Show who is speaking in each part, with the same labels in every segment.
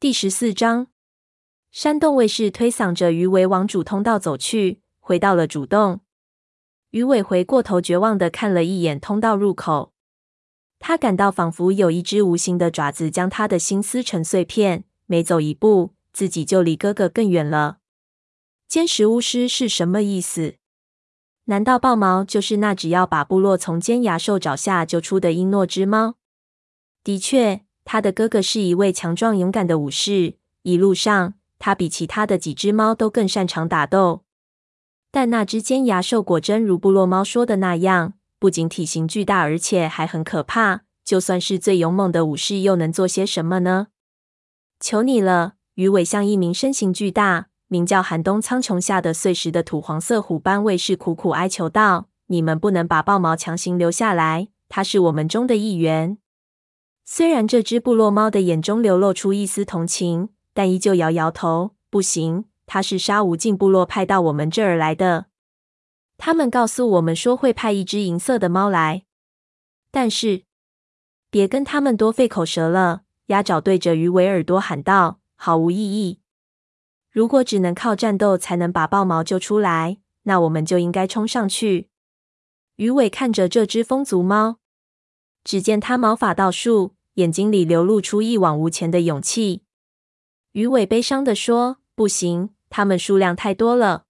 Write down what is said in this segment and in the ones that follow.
Speaker 1: 第十四章，山洞卫士推搡着鱼尾往主通道走去，回到了主洞。鱼尾回过头，绝望地看了一眼通道入口，他感到仿佛有一只无形的爪子将他的心撕成碎片。每走一步，自己就离哥哥更远了。奸食巫师是什么意思？难道豹毛就是那只要把部落从尖牙兽爪下救出的英诺之猫？的确。他的哥哥是一位强壮勇敢的武士，一路上他比其他的几只猫都更擅长打斗。但那只尖牙兽果真如部落猫说的那样，不仅体型巨大，而且还很可怕。就算是最勇猛的武士，又能做些什么呢？求你了！鱼尾向一名身形巨大、名叫寒冬苍穹下的碎石的土黄色虎斑卫士苦苦哀求道：“你们不能把豹毛强行留下来，他是我们中的一员。”虽然这只部落猫的眼中流露出一丝同情，但依旧摇摇头：“不行，他是沙无尽部落派到我们这儿来的。他们告诉我们说会派一只银色的猫来，但是别跟他们多费口舌了。”鸭爪对着鱼尾耳朵喊道：“毫无意义。如果只能靠战斗才能把豹毛救出来，那我们就应该冲上去。”鱼尾看着这只风族猫，只见它毛发倒竖。眼睛里流露出一往无前的勇气。鱼尾悲伤地说：“不行，他们数量太多了。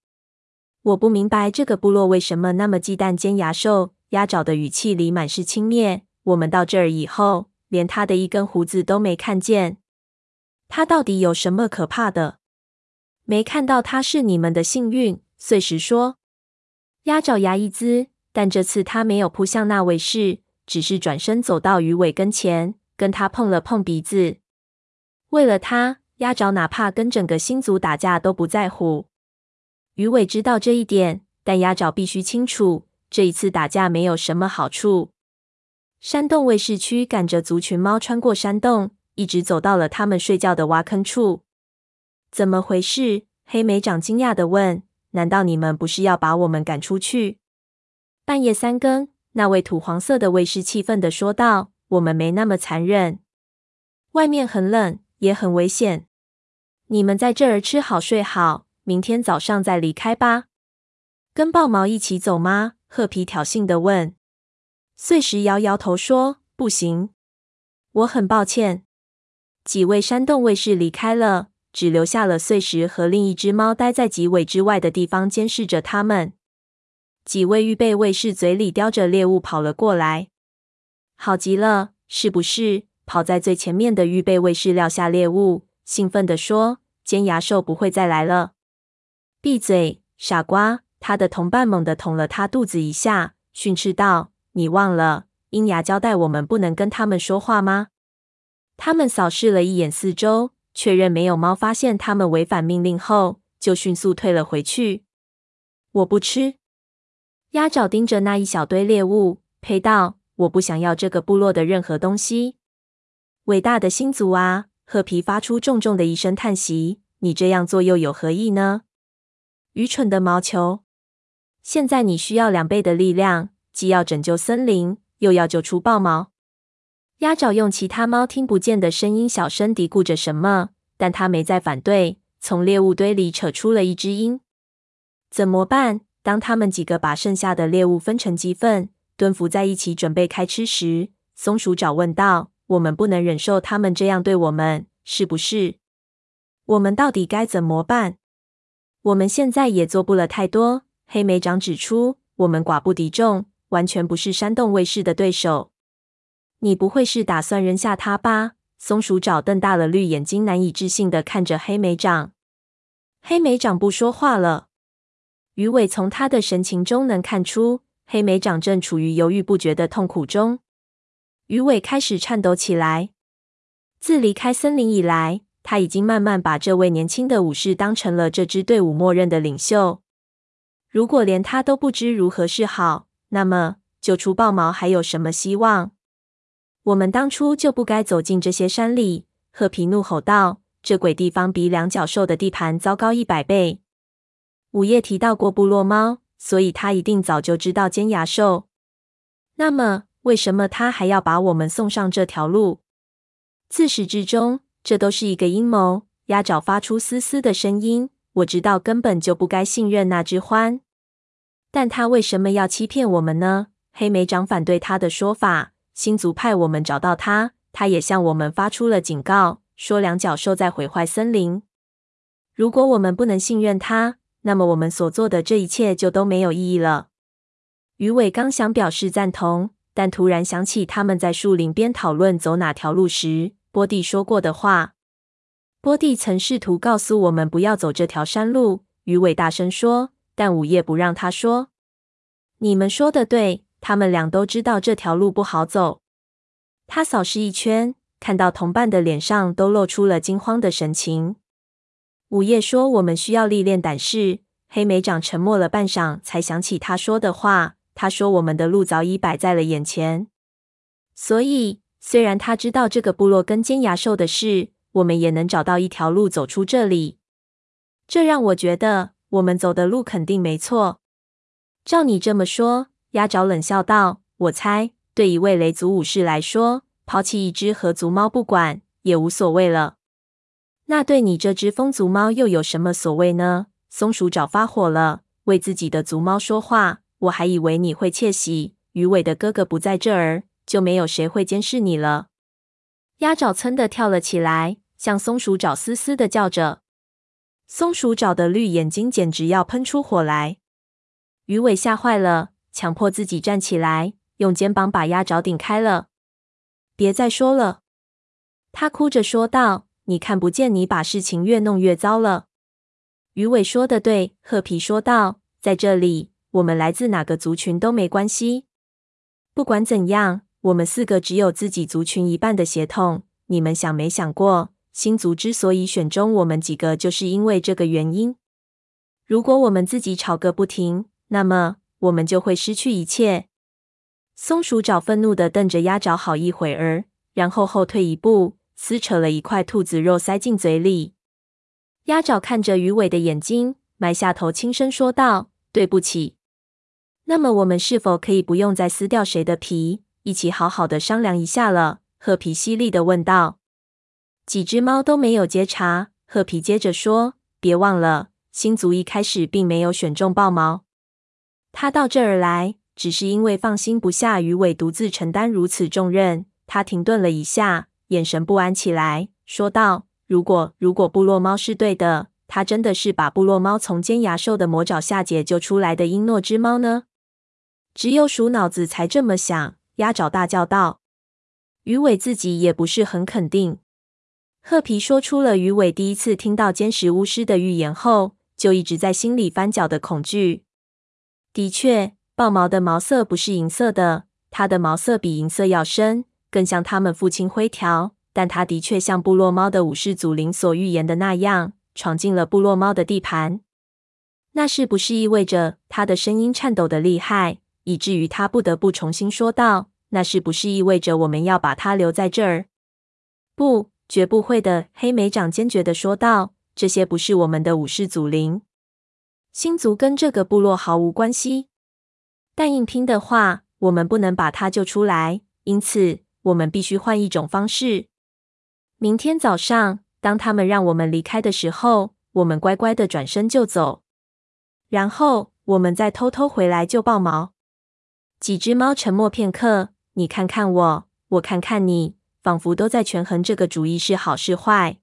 Speaker 1: 我不明白这个部落为什么那么忌惮尖牙兽。”鸭爪的语气里满是轻蔑。我们到这儿以后，连他的一根胡子都没看见。他到底有什么可怕的？没看到他是你们的幸运。碎石说。鸭爪牙一呲，但这次他没有扑向那位士，只是转身走到鱼尾跟前。跟他碰了碰鼻子，为了他，鸭爪哪怕跟整个星族打架都不在乎。鱼尾知道这一点，但鸭爪必须清楚，这一次打架没有什么好处。山洞卫士驱赶着族群猫穿过山洞，一直走到了他们睡觉的挖坑处。怎么回事？黑莓长惊讶地问：“难道你们不是要把我们赶出去？”半夜三更，那位土黄色的卫士气愤地说道。我们没那么残忍。外面很冷，也很危险。你们在这儿吃好睡好，明天早上再离开吧。跟豹毛一起走吗？褐皮挑衅的问。碎石摇摇头说：“不行，我很抱歉。”几位山洞卫士离开了，只留下了碎石和另一只猫待在几尾之外的地方监视着他们。几位预备卫士嘴里叼着猎物跑了过来。好极了，是不是？跑在最前面的预备卫士撂下猎物，兴奋地说：“尖牙兽不会再来了。”闭嘴，傻瓜！他的同伴猛地捅了他肚子一下，训斥道：“你忘了，鹰牙交代我们不能跟他们说话吗？”他们扫视了一眼四周，确认没有猫发现他们违反命令后，就迅速退了回去。我不吃。鸭爪盯着那一小堆猎物，呸道。我不想要这个部落的任何东西。伟大的星族啊！褐皮发出重重的一声叹息。你这样做又有何意呢？愚蠢的毛球！现在你需要两倍的力量，既要拯救森林，又要救出豹毛。鸭爪用其他猫听不见的声音小声嘀咕着什么，但他没再反对。从猎物堆里扯出了一只鹰。怎么办？当他们几个把剩下的猎物分成几份。蹲伏在一起准备开吃时，松鼠爪问道：“我们不能忍受他们这样对我们，是不是？我们到底该怎么办？我们现在也做不了太多。”黑莓长指出：“我们寡不敌众，完全不是山洞卫士的对手。你不会是打算扔下他吧？”松鼠爪瞪大了绿眼睛，难以置信地看着黑莓长。黑莓长不说话了。鱼尾从他的神情中能看出。黑莓长正处于犹豫不决的痛苦中，鱼尾开始颤抖起来。自离开森林以来，他已经慢慢把这位年轻的武士当成了这支队伍默认的领袖。如果连他都不知如何是好，那么救出豹毛还有什么希望？我们当初就不该走进这些山里！褐皮怒吼道：“这鬼地方比两脚兽的地盘糟糕一百倍。”午夜提到过部落猫。所以他一定早就知道尖牙兽。那么，为什么他还要把我们送上这条路？自始至终，这都是一个阴谋。鸭爪发出嘶嘶的声音。我知道根本就不该信任那只獾，但他为什么要欺骗我们呢？黑莓长反对他的说法。星族派我们找到他，他也向我们发出了警告，说两脚兽在毁坏森林。如果我们不能信任他，那么我们所做的这一切就都没有意义了。鱼尾刚想表示赞同，但突然想起他们在树林边讨论走哪条路时，波蒂说过的话。波蒂曾试图告诉我们不要走这条山路，鱼尾大声说，但午夜不让他说。你们说的对，他们俩都知道这条路不好走。他扫视一圈，看到同伴的脸上都露出了惊慌的神情。午夜说：“我们需要历练胆识。”黑莓长沉默了半晌，才想起他说的话。他说：“我们的路早已摆在了眼前，所以虽然他知道这个部落跟尖牙兽的事。”我们也能找到一条路走出这里，这让我觉得我们走的路肯定没错。照你这么说，鸭爪冷笑道：“我猜，对一位雷族武士来说，抛弃一只河族猫不管也无所谓了。那对你这只风族猫又有什么所谓呢？”松鼠爪发火了，为自己的族猫说话，我还以为你会窃喜。鱼尾的哥哥不在这儿，就没有谁会监视你了。鸭爪噌的跳了起来，向松鼠爪嘶嘶的叫着。松鼠爪的绿眼睛简直要喷出火来。鱼尾吓坏了，强迫自己站起来，用肩膀把鸭爪顶开了。别再说了，他哭着说道：“你看不见，你把事情越弄越糟了。”鱼尾说的对，褐皮说道：“在这里，我们来自哪个族群都没关系。不管怎样。”我们四个只有自己族群一半的血统。你们想没想过，星族之所以选中我们几个，就是因为这个原因？如果我们自己吵个不停，那么我们就会失去一切。松鼠爪愤怒地瞪着鸭爪好一会儿，然后后退一步，撕扯了一块兔子肉塞进嘴里。鸭爪看着鱼尾的眼睛，埋下头，轻声说道：“对不起。”那么我们是否可以不用再撕掉谁的皮？一起好好的商量一下了。褐皮犀利的问道。几只猫都没有接茬。褐皮接着说：“别忘了，星族一开始并没有选中豹毛。他到这儿来，只是因为放心不下鱼尾独自承担如此重任。”他停顿了一下，眼神不安起来，说道：“如果如果部落猫是对的，他真的是把部落猫从尖牙兽的魔爪下解救出来的英诺之猫呢？只有鼠脑子才这么想。”鸭爪大叫道：“鱼尾自己也不是很肯定。”褐皮说出了鱼尾第一次听到尖石巫师的预言后，就一直在心里翻搅的恐惧。的确，豹毛的毛色不是银色的，它的毛色比银色要深，更像他们父亲灰条。但他的确像部落猫的武士祖灵所预言的那样，闯进了部落猫的地盘。那是不是意味着它的声音颤抖得厉害？以至于他不得不重新说道：“那是不是意味着我们要把他留在这儿？”“不，绝不会的。”黑莓长坚决地说道。“这些不是我们的武士祖灵，星族跟这个部落毫无关系。但硬拼的话，我们不能把他救出来，因此我们必须换一种方式。明天早上，当他们让我们离开的时候，我们乖乖的转身就走，然后我们再偷偷回来救豹毛。”几只猫沉默片刻，你看看我，我看看你，仿佛都在权衡这个主意是好是坏。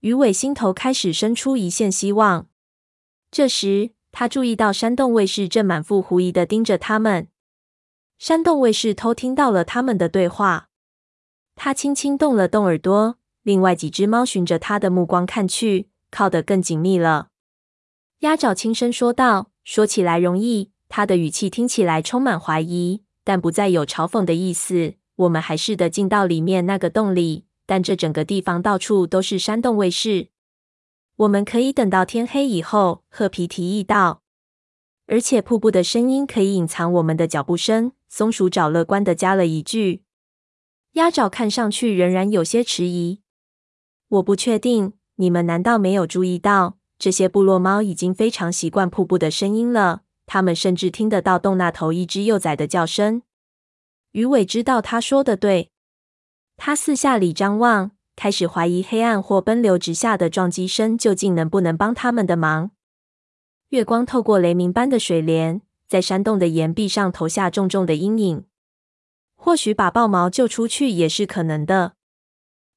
Speaker 1: 鱼尾心头开始生出一线希望。这时，他注意到山洞卫士正满腹狐疑的盯着他们。山洞卫士偷听到了他们的对话，他轻轻动了动耳朵。另外几只猫循着他的目光看去，靠得更紧密了。鸭爪轻声说道：“说起来容易。”他的语气听起来充满怀疑，但不再有嘲讽的意思。我们还是得进到里面那个洞里，但这整个地方到处都是山洞卫士。我们可以等到天黑以后，褐皮提议道。而且瀑布的声音可以隐藏我们的脚步声。松鼠找乐观的加了一句。鸭爪看上去仍然有些迟疑。我不确定，你们难道没有注意到，这些部落猫已经非常习惯瀑布的声音了？他们甚至听得到洞那头一只幼崽的叫声。鱼尾知道他说的对，他四下里张望，开始怀疑黑暗或奔流直下的撞击声究竟能不能帮他们的忙。月光透过雷鸣般的水帘，在山洞的岩壁上投下重重的阴影。或许把豹毛救出去也是可能的，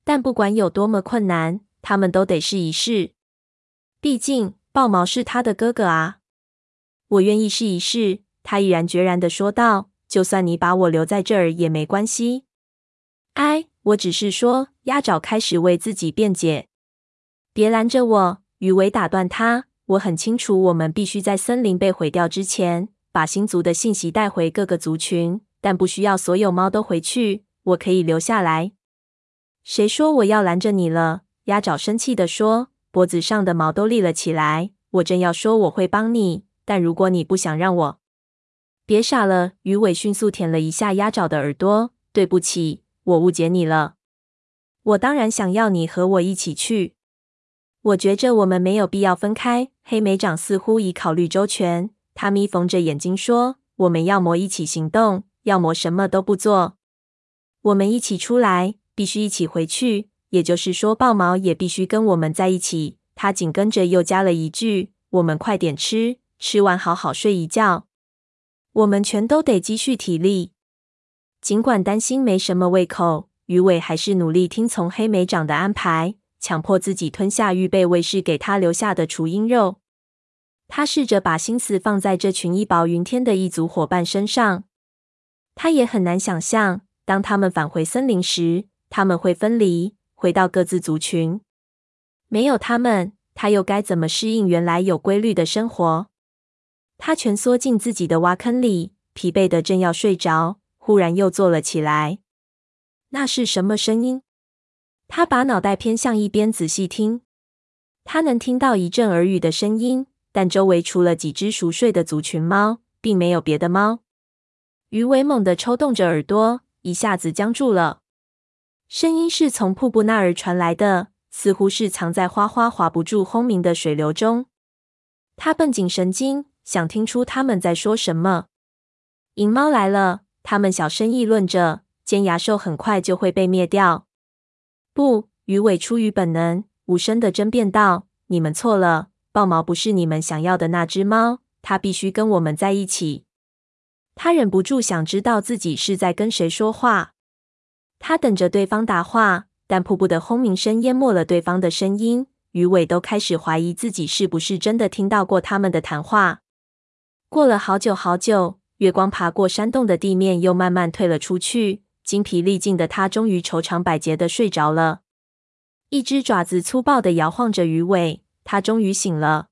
Speaker 1: 但不管有多么困难，他们都得试一试。毕竟豹毛是他的哥哥啊！我愿意试一试。他毅然决然的说道：“就算你把我留在这儿也没关系。”哎，我只是说。鸭爪开始为自己辩解。别拦着我！鱼尾打断他。我很清楚，我们必须在森林被毁掉之前，把星族的信息带回各个族群。但不需要所有猫都回去，我可以留下来。谁说我要拦着你了？鸭爪生气地说，脖子上的毛都立了起来。我正要说我会帮你，但如果你不想让我，别傻了。鱼尾迅速舔了一下鸭爪的耳朵。对不起，我误解你了。我当然想要你和我一起去。我觉着我们没有必要分开。黑莓长似乎已考虑周全，他眯缝着眼睛说：“我们要么一起行动。”要么什么都不做，我们一起出来，必须一起回去。也就是说，豹毛也必须跟我们在一起。他紧跟着又加了一句：“我们快点吃，吃完好好睡一觉。我们全都得积蓄体力。”尽管担心没什么胃口，鱼尾还是努力听从黑莓长的安排，强迫自己吞下预备卫士给他留下的雏鹰肉。他试着把心思放在这群义薄云天的异族伙伴身上。他也很难想象，当他们返回森林时，他们会分离，回到各自族群。没有他们，他又该怎么适应原来有规律的生活？他蜷缩进自己的挖坑里，疲惫的正要睡着，忽然又坐了起来。那是什么声音？他把脑袋偏向一边，仔细听。他能听到一阵耳语的声音，但周围除了几只熟睡的族群猫，并没有别的猫。鱼尾猛地抽动着耳朵，一下子僵住了。声音是从瀑布那儿传来的，似乎是藏在哗哗划不住轰鸣的水流中。他绷紧神经，想听出他们在说什么。银猫来了，他们小声议论着。尖牙兽很快就会被灭掉。不，鱼尾出于本能，无声的争辩道：“你们错了，豹毛不是你们想要的那只猫，它必须跟我们在一起。”他忍不住想知道自己是在跟谁说话。他等着对方答话，但瀑布的轰鸣声淹没了对方的声音。鱼尾都开始怀疑自己是不是真的听到过他们的谈话。过了好久好久，月光爬过山洞的地面，又慢慢退了出去。精疲力尽的他终于愁肠百结的睡着了。一只爪子粗暴的摇晃着鱼尾，他终于醒了。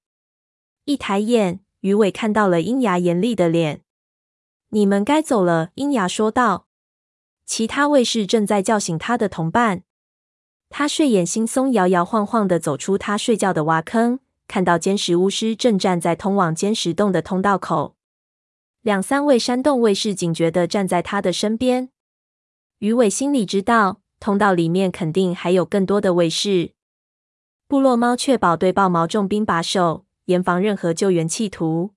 Speaker 1: 一抬眼，鱼尾看到了鹰牙严厉的脸。你们该走了，鹰牙说道。其他卫士正在叫醒他的同伴。他睡眼惺忪，摇摇晃晃的走出他睡觉的挖坑，看到坚石巫师正站在通往尖石洞的通道口，两三位山洞卫士警觉的站在他的身边。鱼尾心里知道，通道里面肯定还有更多的卫士。部落猫确保对豹毛重兵把守，严防任何救援企图。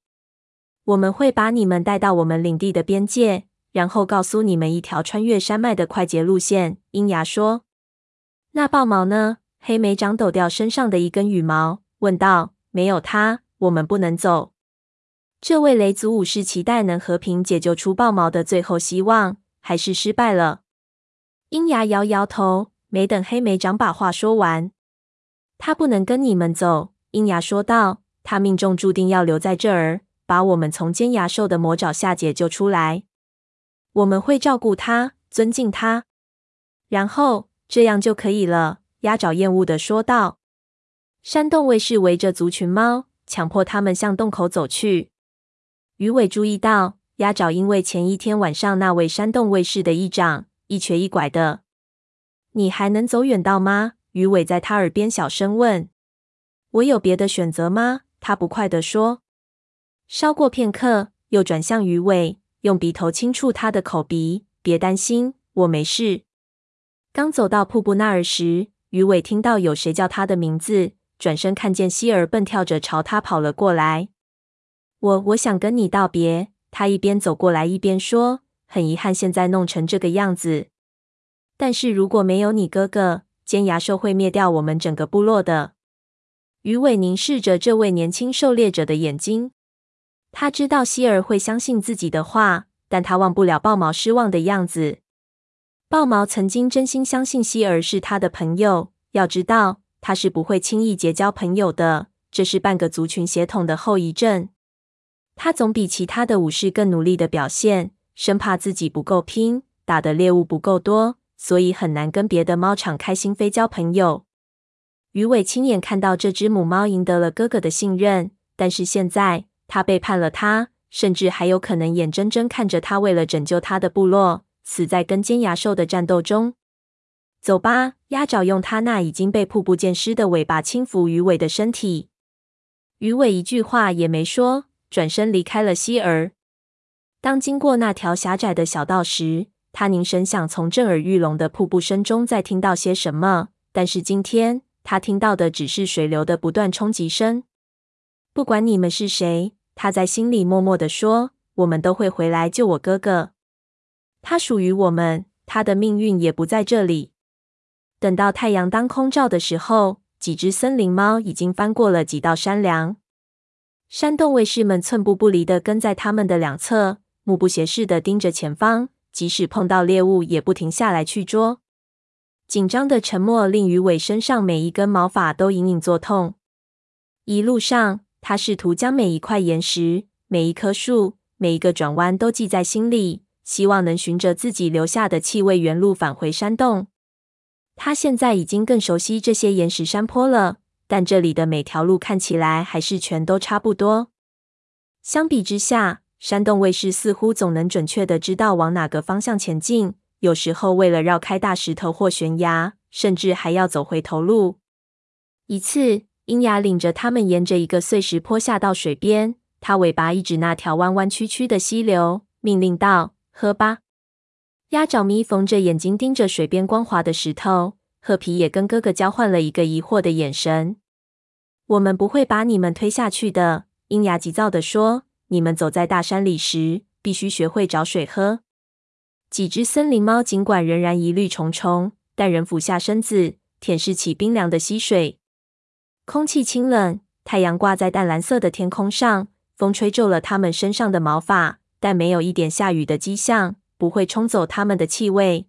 Speaker 1: 我们会把你们带到我们领地的边界，然后告诉你们一条穿越山脉的快捷路线。鹰牙说：“那豹毛呢？”黑莓长抖掉身上的一根羽毛，问道：“没有它，我们不能走。”这位雷族武士期待能和平解救出豹毛的最后希望，还是失败了。鹰牙摇摇头，没等黑莓长把话说完，他不能跟你们走。鹰牙说道：“他命中注定要留在这儿。”把我们从尖牙兽的魔爪下解救出来，我们会照顾他，尊敬他，然后这样就可以了。鸭爪厌恶的说道。山洞卫士围着族群猫，强迫他们向洞口走去。鱼尾注意到鸭爪因为前一天晚上那位山洞卫士的异长，一瘸一拐的。你还能走远道吗？鱼尾在他耳边小声问。我有别的选择吗？他不快地说。稍过片刻，又转向鱼尾，用鼻头轻触他的口鼻。别担心，我没事。刚走到瀑布那儿时，鱼尾听到有谁叫他的名字，转身看见希儿蹦跳着朝他跑了过来。我我想跟你道别。他一边走过来一边说：“很遗憾，现在弄成这个样子。但是如果没有你哥哥，尖牙兽会灭掉我们整个部落的。鱼尾凝视着这位年轻狩猎者的眼睛，他知道希儿会相信自己的话，但他忘不了豹毛失望的样子。豹毛曾经真心相信希儿是他的朋友，要知道他是不会轻易结交朋友的，这是半个族群血统的后遗症。他总比其他的武士更努力的表现，生怕自己不够拼，打的猎物不够多，所以很难跟别的猫敞开心扉交朋友。鱼尾亲眼看到这只母猫赢得了哥哥的信任，但是现在他背叛了他，甚至还有可能眼睁睁看着他为了拯救他的部落，死在跟尖牙兽的战斗中。走吧，鸭爪用他那已经被瀑布溅湿的尾巴轻抚鱼尾的身体。鱼尾一句话也没说，转身离开了希儿。当经过那条狭窄的小道时，他凝神想从震耳欲聋的瀑布声中再听到些什么，但是今天。他听到的只是水流的不断冲击声。不管你们是谁，他在心里默默地说：“我们都会回来救我哥哥。他属于我们，他的命运也不在这里。”等到太阳当空照的时候，几只森林猫已经翻过了几道山梁。山洞卫士们寸步不离地跟在他们的两侧，目不斜视地盯着前方，即使碰到猎物，也不停下来去捉。紧张的沉默令鱼尾身上每一根毛发都隐隐作痛。一路上，他试图将每一块岩石、每一棵树、每一个转弯都记在心里，希望能循着自己留下的气味原路返回山洞。他现在已经更熟悉这些岩石山坡了，但这里的每条路看起来还是全都差不多。相比之下，山洞卫士似乎总能准确的知道往哪个方向前进。有时候，为了绕开大石头或悬崖，甚至还要走回头路。一次，鹰牙领着他们沿着一个碎石坡下到水边，他尾巴一指那条弯弯曲曲的溪流，命令道：“喝吧。”鸭爪咪缝着眼睛盯着水边光滑的石头，褐皮也跟哥哥交换了一个疑惑的眼神。“我们不会把你们推下去的。”鹰牙急躁地说，“你们走在大山里时，必须学会找水喝。”几只森林猫尽管仍然疑虑重重，但仍俯下身子舔舐起冰凉的溪水。空气清冷，太阳挂在淡蓝色的天空上，风吹皱了它们身上的毛发，但没有一点下雨的迹象，不会冲走它们的气味。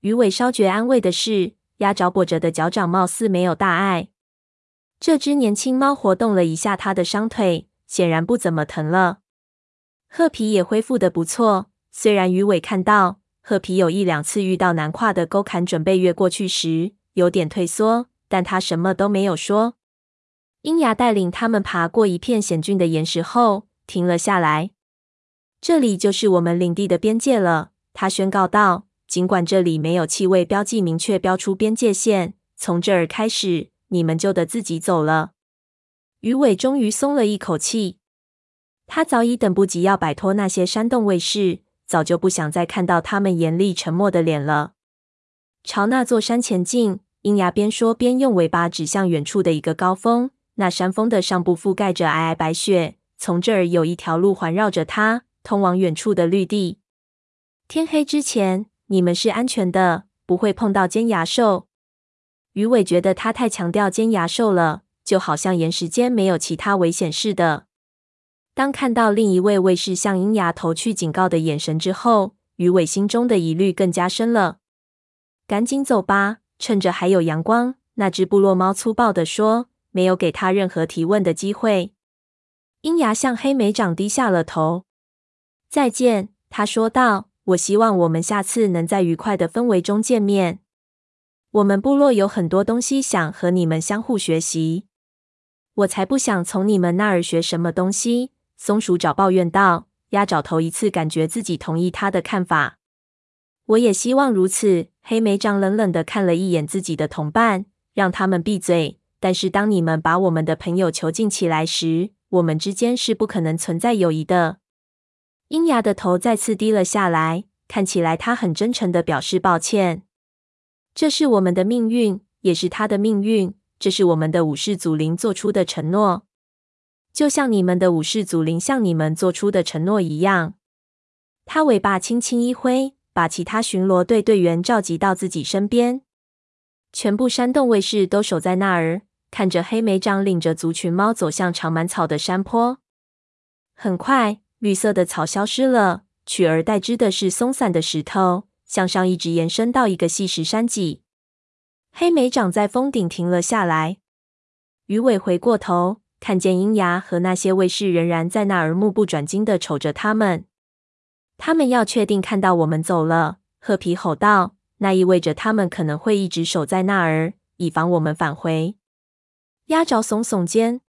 Speaker 1: 鱼尾稍觉安慰的是，鸭爪跛着的脚掌貌似没有大碍。这只年轻猫活动了一下它的伤腿，显然不怎么疼了。褐皮也恢复得不错。虽然鱼尾看到褐皮有一两次遇到难跨的沟坎，准备越过去时有点退缩，但他什么都没有说。鹰牙带领他们爬过一片险峻的岩石后，停了下来。这里就是我们领地的边界了，他宣告道。尽管这里没有气味标记明确标出边界线，从这儿开始，你们就得自己走了。鱼尾终于松了一口气，他早已等不及要摆脱那些山洞卫士。早就不想再看到他们严厉沉默的脸了。朝那座山前进，鹰牙边说边用尾巴指向远处的一个高峰。那山峰的上部覆盖着皑皑白雪，从这儿有一条路环绕着它，通往远处的绿地。天黑之前，你们是安全的，不会碰到尖牙兽。鱼尾觉得他太强调尖牙兽了，就好像岩石间没有其他危险似的。当看到另一位卫士向鹰牙投去警告的眼神之后，鱼尾心中的疑虑更加深了。赶紧走吧，趁着还有阳光。那只部落猫粗暴地说，没有给他任何提问的机会。鹰牙向黑莓长低下了头。再见，他说道。我希望我们下次能在愉快的氛围中见面。我们部落有很多东西想和你们相互学习。我才不想从你们那儿学什么东西。松鼠爪抱怨道：“鸭爪头一次感觉自己同意他的看法，我也希望如此。”黑莓长冷冷地看了一眼自己的同伴，让他们闭嘴。但是当你们把我们的朋友囚禁起来时，我们之间是不可能存在友谊的。鹰牙的头再次低了下来，看起来他很真诚地表示抱歉。这是我们的命运，也是他的命运。这是我们的武士祖灵做出的承诺。就像你们的武士祖灵向你们做出的承诺一样，他尾巴轻轻一挥，把其他巡逻队队员召集到自己身边。全部山洞卫士都守在那儿，看着黑莓长领着族群猫走向长满草的山坡。很快，绿色的草消失了，取而代之的是松散的石头，向上一直延伸到一个细石山脊。黑莓长在峰顶停了下来。鱼尾回过头，看见鹰牙和那些卫士仍然在那儿目不转睛地瞅着他们。他们要确定看到我们走了，褐皮吼道：“那意味着他们可能会一直守在那儿，以防我们返回。”鸭爪耸耸肩。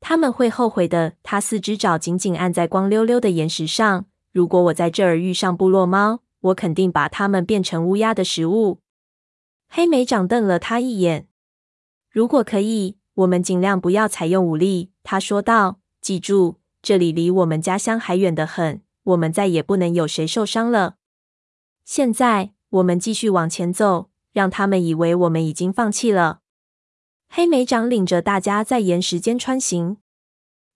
Speaker 1: 他们会后悔的。他四只爪紧紧按在光溜溜的岩石上。如果我在这儿遇上部落猫，我肯定把它们变成乌鸦的食物。黑莓长瞪了他一眼。如果可以，我们尽量不要采用武力。他说道：“记住，这里离我们家乡还远得很。我们再也不能有谁受伤了。现在，我们继续往前走，让他们以为我们已经放弃了。”黑莓长领着大家在岩石间穿行。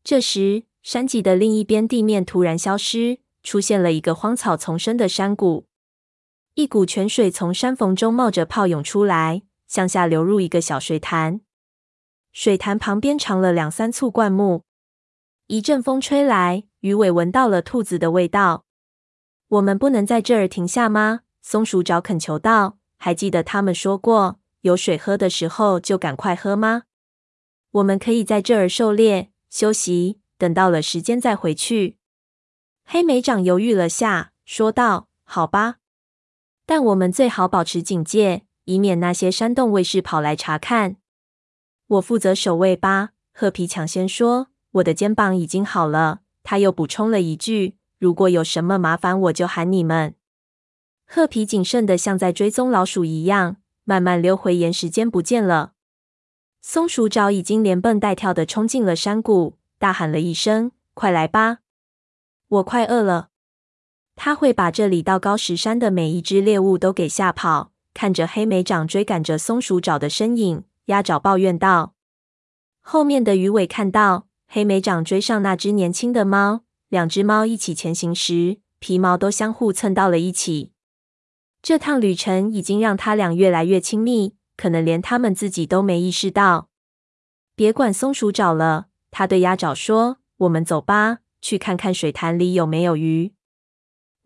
Speaker 1: 这时，山脊的另一边地面突然消失，出现了一个荒草丛生的山谷。一股泉水从山缝中冒着泡涌出来，向下流入一个小水潭。水潭旁边长了两三簇灌木。一阵风吹来，鱼尾闻到了兔子的味道。我们不能在这儿停下吗？松鼠爪恳求道。还记得他们说过，有水喝的时候就赶快喝吗？我们可以在这儿狩猎、休息，等到了时间再回去。黑莓长犹豫了下，说道：“好吧，但我们最好保持警戒，以免那些山洞卫士跑来查看。我负责守卫吧。”褐皮抢先说：“我的肩膀已经好了。”他又补充了一句：“如果有什么麻烦，我就喊你们。”褐皮谨慎的像在追踪老鼠一样。慢慢溜回岩石间，不见了。松鼠爪已经连蹦带跳的冲进了山谷，大喊了一声：“快来吧！我快饿了。”他会把这里到高石山的每一只猎物都给吓跑。看着黑莓长追赶着松鼠爪的身影，鸭爪抱怨道：“后面的鱼尾看到黑莓长追上那只年轻的猫，两只猫一起前行时，皮毛都相互蹭到了一起。”这趟旅程已经让他俩越来越亲密，可能连他们自己都没意识到。别管松鼠爪了，他对鸭爪说：“我们走吧，去看看水潭里有没有鱼。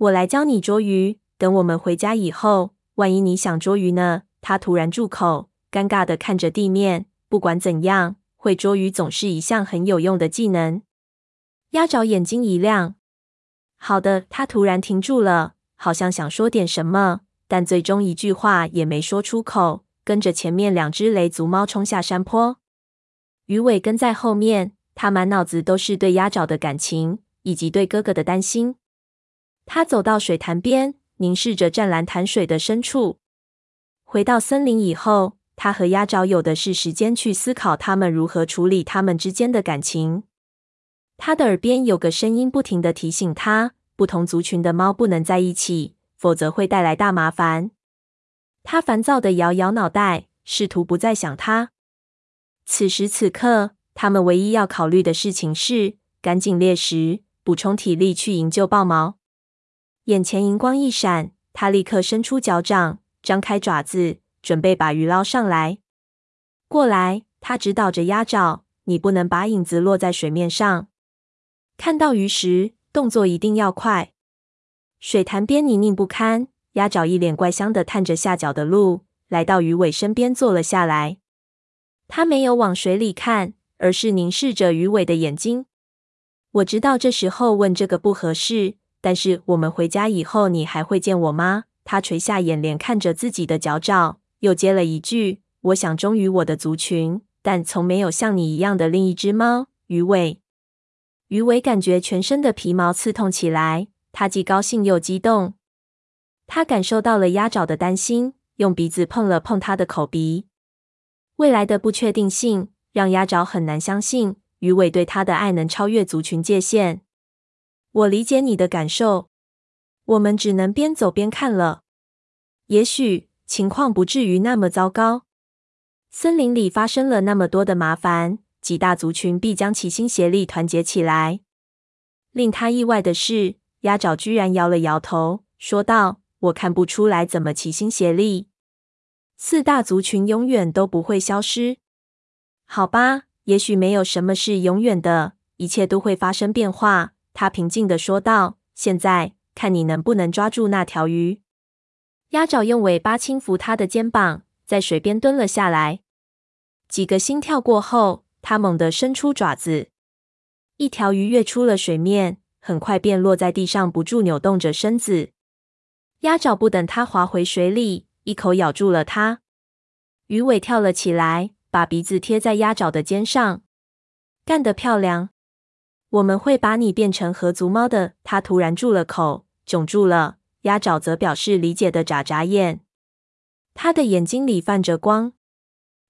Speaker 1: 我来教你捉鱼。等我们回家以后，万一你想捉鱼呢？”他突然住口，尴尬地看着地面。不管怎样，会捉鱼总是一项很有用的技能。鸭爪眼睛一亮。好的，他突然停住了。好像想说点什么，但最终一句话也没说出口，跟着前面两只雷族猫冲下山坡。鱼尾跟在后面，他满脑子都是对鸭爪的感情，以及对哥哥的担心。他走到水潭边，凝视着湛蓝潭水的深处。回到森林以后，他和鸭爪有的是时间去思考他们如何处理他们之间的感情。他的耳边有个声音不停地提醒他。不同族群的猫不能在一起，否则会带来大麻烦。他烦躁地摇摇脑袋，试图不再想他。此时此刻，他们唯一要考虑的事情是赶紧猎食，补充体力去营救豹毛。眼前银光一闪，他立刻伸出脚掌，张开爪子，准备把鱼捞上来。过来，他指导着鸭爪：“你不能把影子落在水面上。看到鱼时。”动作一定要快。水潭边泥泞不堪，鸭爪一脸怪相的探着下脚的路，来到鱼尾身边坐了下来。他没有往水里看，而是凝视着鱼尾的眼睛。我知道这时候问这个不合适，但是我们回家以后，你还会见我吗？他垂下眼帘看着自己的脚爪，又接了一句：“我想忠于我的族群，但从没有像你一样的另一只猫。”鱼尾。鱼尾感觉全身的皮毛刺痛起来，他既高兴又激动。他感受到了鸭爪的担心，用鼻子碰了碰他的口鼻。未来的不确定性让鸭爪很难相信鱼尾对他的爱能超越族群界限。我理解你的感受，我们只能边走边看了。也许情况不至于那么糟糕。森林里发生了那么多的麻烦。几大族群必将齐心协力团结起来。令他意外的是，鸭爪居然摇了摇头，说道：“我看不出来怎么齐心协力。四大族群永远都不会消失。好吧，也许没有什么是永远的，一切都会发生变化。他平静地说道：“现在，看你能不能抓住那条鱼。”鸭爪用尾巴轻抚他的肩膀，在水边蹲了下来。几个心跳过后，他猛地伸出爪子，一条鱼跃出了水面，很快便落在地上，不住扭动着身子。鸭爪不等它滑回水里，一口咬住了它。鱼尾跳了起来，把鼻子贴在鸭爪的肩上。干得漂亮！我们会把你变成河族猫的。他突然住了口，窘住了。鸭爪则表示理解的眨眨眼，他的眼睛里泛着光。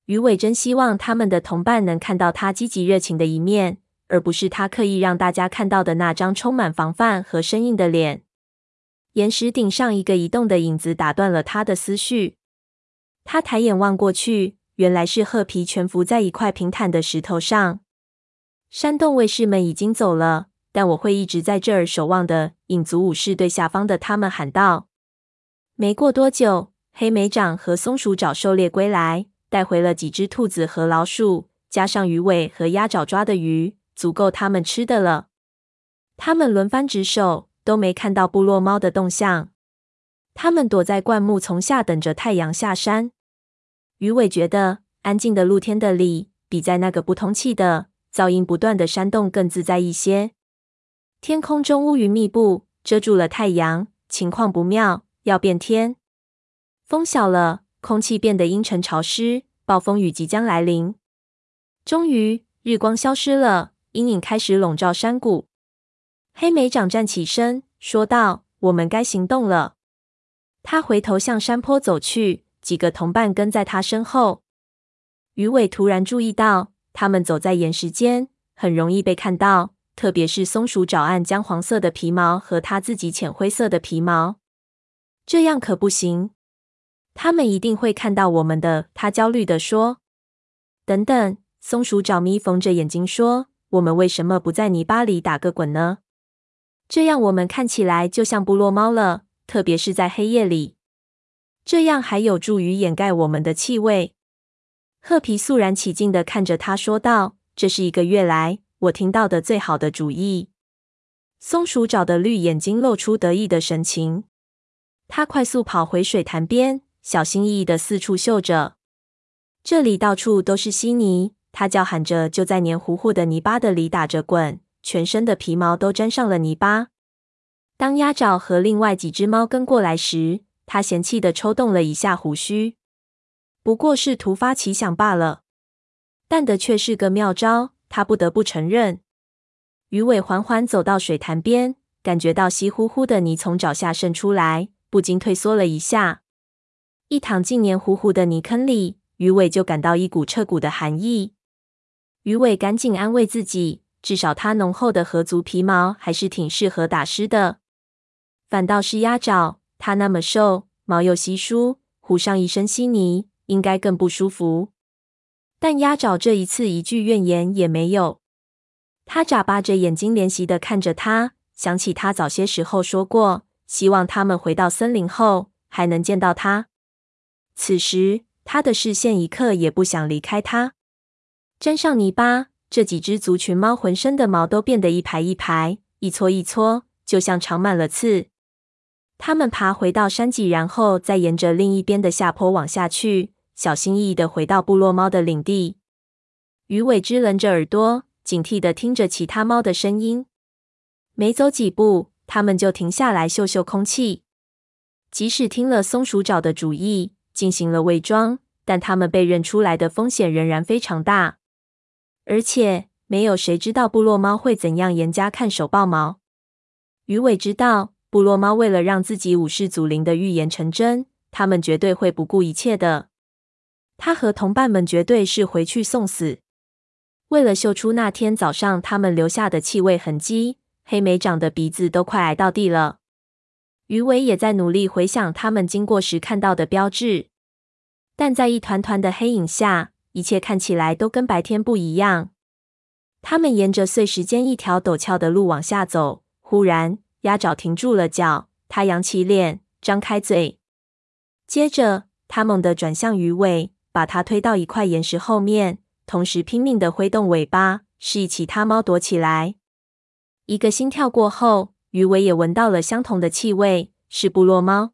Speaker 1: 鱼尾真希望他们的同伴能看到他积极热情的一面，而不是他刻意让大家看到的那张充满防范和生硬的脸。岩石顶上一个移动的影子打断了他的思绪。他抬眼望过去，原来是褐皮蜷伏在一块平坦的石头上。山洞卫士们已经走了。但我会一直在这儿守望的。影族武士对下方的他们喊道。没过多久，黑莓长和松鼠爪狩猎归来，带回了几只兔子和老鼠，加上鱼尾和鸭爪抓的鱼，足够他们吃的了。他们轮番值守，都没看到部落猫的动向。他们躲在灌木丛下，等着太阳下山。鱼尾觉得，安静的露天的里，比在那个不通气的、噪音不断的山洞更自在一些。天空中乌云密布，遮住了太阳，情况不妙，要变天。风小了，空气变得阴沉潮湿，暴风雨即将来临。终于，日光消失了，阴影开始笼罩山谷。黑莓长站起身，说道：“我们该行动了。”他回头向山坡走去，几个同伴跟在他身后。鱼尾突然注意到，他们走在岩石间，很容易被看到。特别是松鼠爪暗姜黄色的皮毛和它自己浅灰色的皮毛，这样可不行。他们一定会看到我们的。他焦虑地说：“等等。”松鼠爪咪缝着眼睛说：“我们为什么不在泥巴里打个滚呢？这样我们看起来就像部落猫了，特别是在黑夜里。这样还有助于掩盖我们的气味。”褐皮肃然起敬地看着他说道：“这是一个月来。”我听到的最好的主意。松鼠爪的绿眼睛露出得意的神情，它快速跑回水潭边，小心翼翼的四处嗅着。这里到处都是稀泥，它叫喊着，就在黏糊糊的泥巴的里打着滚，全身的皮毛都沾上了泥巴。当鸭爪和另外几只猫跟过来时，它嫌弃的抽动了一下胡须。不过是突发奇想罢了，但的却是个妙招。他不得不承认，鱼尾缓缓走到水潭边，感觉到稀乎乎的泥从脚下渗出来，不禁退缩了一下。一躺进黏糊糊的泥坑里，鱼尾就感到一股彻骨的寒意。鱼尾赶紧安慰自己，至少它浓厚的河足皮毛还是挺适合打湿的。反倒是鸭爪，它那么瘦，毛又稀疏，糊上一身稀泥，应该更不舒服。但鸭爪这一次一句怨言也没有，他眨巴着眼睛，怜惜的看着他，想起他早些时候说过，希望他们回到森林后还能见到他。此时，他的视线一刻也不想离开他。沾上泥巴，这几只族群猫浑身的毛都变得一排一排，一撮一撮，就像长满了刺。他们爬回到山脊，然后再沿着另一边的下坡往下去。小心翼翼地回到部落猫的领地，鱼尾支棱着耳朵，警惕地听着其他猫的声音。没走几步，他们就停下来嗅嗅空气。即使听了松鼠爪的主意，进行了伪装，但他们被认出来的风险仍然非常大。而且，没有谁知道部落猫会怎样严加看守豹毛。鱼尾知道，部落猫为了让自己武士祖灵的预言成真，他们绝对会不顾一切的。他和同伴们绝对是回去送死。为了嗅出那天早上他们留下的气味痕迹，黑莓长的鼻子都快挨到地了。鱼尾也在努力回想他们经过时看到的标志，但在一团团的黑影下，一切看起来都跟白天不一样。他们沿着碎石间一条陡峭的路往下走，忽然，鸭爪停住了脚，它扬起脸，张开嘴，接着。他猛地转向鱼尾，把它推到一块岩石后面，同时拼命地挥动尾巴，示意其他猫躲起来。一个心跳过后，鱼尾也闻到了相同的气味，是部落猫。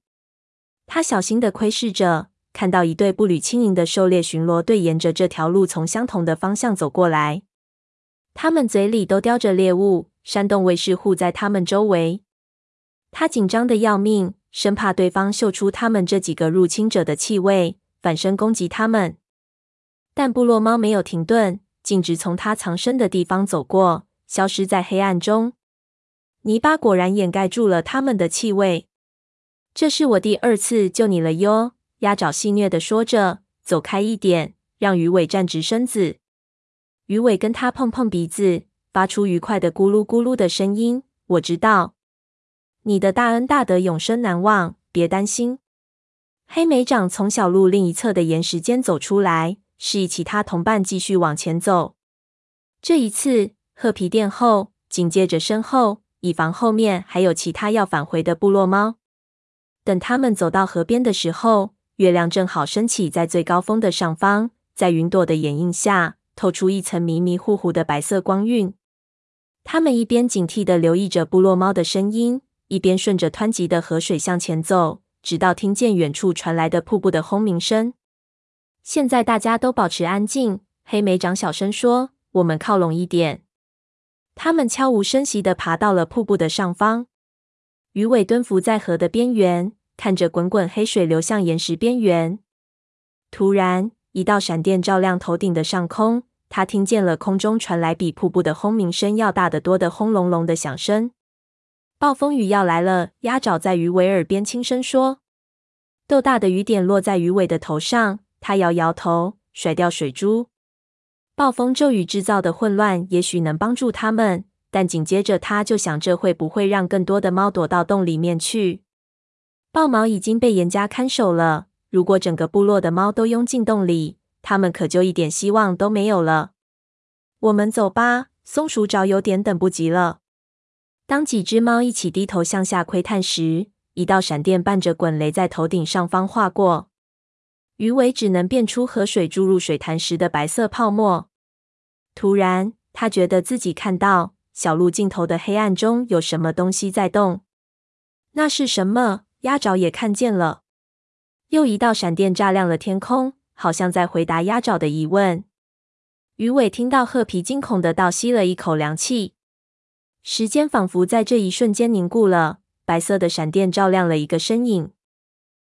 Speaker 1: 他小心地窥视着，看到一队步履轻盈的狩猎巡逻队沿着这条路从相同的方向走过来。他们嘴里都叼着猎物，山洞卫士护在他们周围。他紧张的要命，生怕对方嗅出他们这几个入侵者的气味，反身攻击他们。但部落猫没有停顿，径直从他藏身的地方走过，消失在黑暗中。泥巴果然掩盖住了他们的气味。这是我第二次救你了哟，鸭爪戏谑的说着，走开一点，让鱼尾站直身子。鱼尾跟他碰碰鼻子，发出愉快的咕噜咕噜的声音。我知道，你的大恩大德永生难忘，别担心。黑莓长从小路另一侧的岩石间走出来，示意其他同伴继续往前走。这一次，褐皮垫后，紧接着身后，以防后面还有其他要返回的部落猫。等他们走到河边的时候，月亮正好升起在最高峰的上方，在云朵的掩映下，透出一层迷迷糊糊的白色光晕。他们一边警惕地留意着部落猫的声音，一边顺着湍急的河水向前走，直到听见远处传来的瀑布的轰鸣声。现在大家都保持安静，黑莓长小声说：“我们靠拢一点。”他们悄无声息地爬到了瀑布的上方。鱼尾蹲伏在河的边缘。看着滚滚黑水流向岩石边缘，突然一道闪电照亮头顶的上空。他听见了空中传来比瀑布的轰鸣声要大得多的轰隆隆的响声。暴风雨要来了，鸭爪在鱼尾耳边轻声说。豆大的雨点落在鱼尾的头上，他摇摇头，甩掉水珠。暴风骤雨制造的混乱也许能帮助他们，但紧接着他就想着会不会让更多的猫躲到洞里面去。豹毛已经被严加看守了。如果整个部落的猫都拥进洞里，他们可就一点希望都没有了。我们走吧，松鼠爪有点等不及了。当几只猫一起低头向下窥探时，一道闪电伴着滚雷在头顶上方划过，鱼尾只能辨出河水注入水潭时的白色泡沫。突然，他觉得自己看到小路尽头的黑暗中有什么东西在动。那是什么？鸭爪也看见了，又一道闪电炸亮了天空，好像在回答鸭爪的疑问。鱼尾听到褐皮惊恐的倒吸了一口凉气。时间仿佛在这一瞬间凝固了，白色的闪电照亮了一个身影，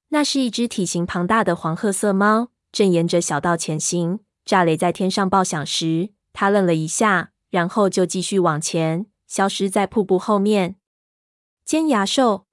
Speaker 1: 那是一只体型庞大的黄褐色猫，正沿着小道前行。炸雷在天上爆响时，它愣了一下，然后就继续往前，消失在瀑布后面。尖牙兽。